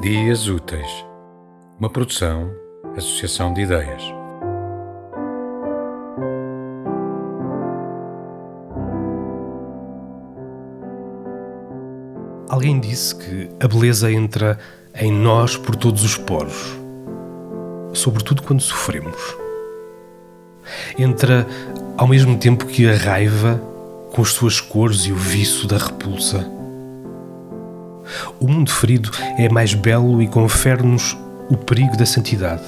Dias Úteis, uma produção, associação de ideias. Alguém disse que a beleza entra em nós por todos os poros, sobretudo quando sofremos. Entra ao mesmo tempo que a raiva, com as suas cores e o viço da repulsa. O mundo ferido é mais belo e confere-nos o perigo da santidade.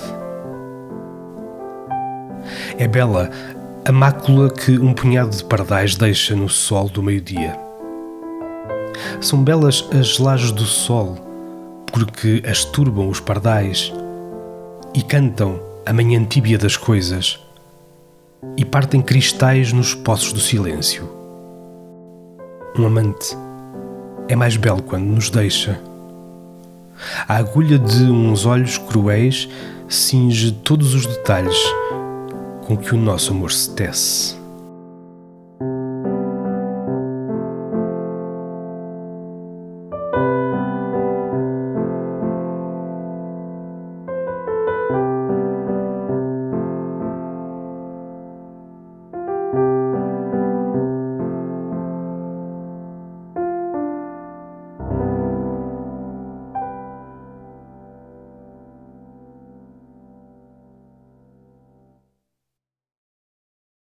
É bela a mácula que um punhado de pardais deixa no sol do meio-dia. São belas as lajes do sol, porque as turbam os pardais e cantam a manhã tíbia das coisas e partem cristais nos poços do silêncio. Um amante é mais belo quando nos deixa. A agulha de uns olhos cruéis cinge todos os detalhes com que o nosso amor se tece.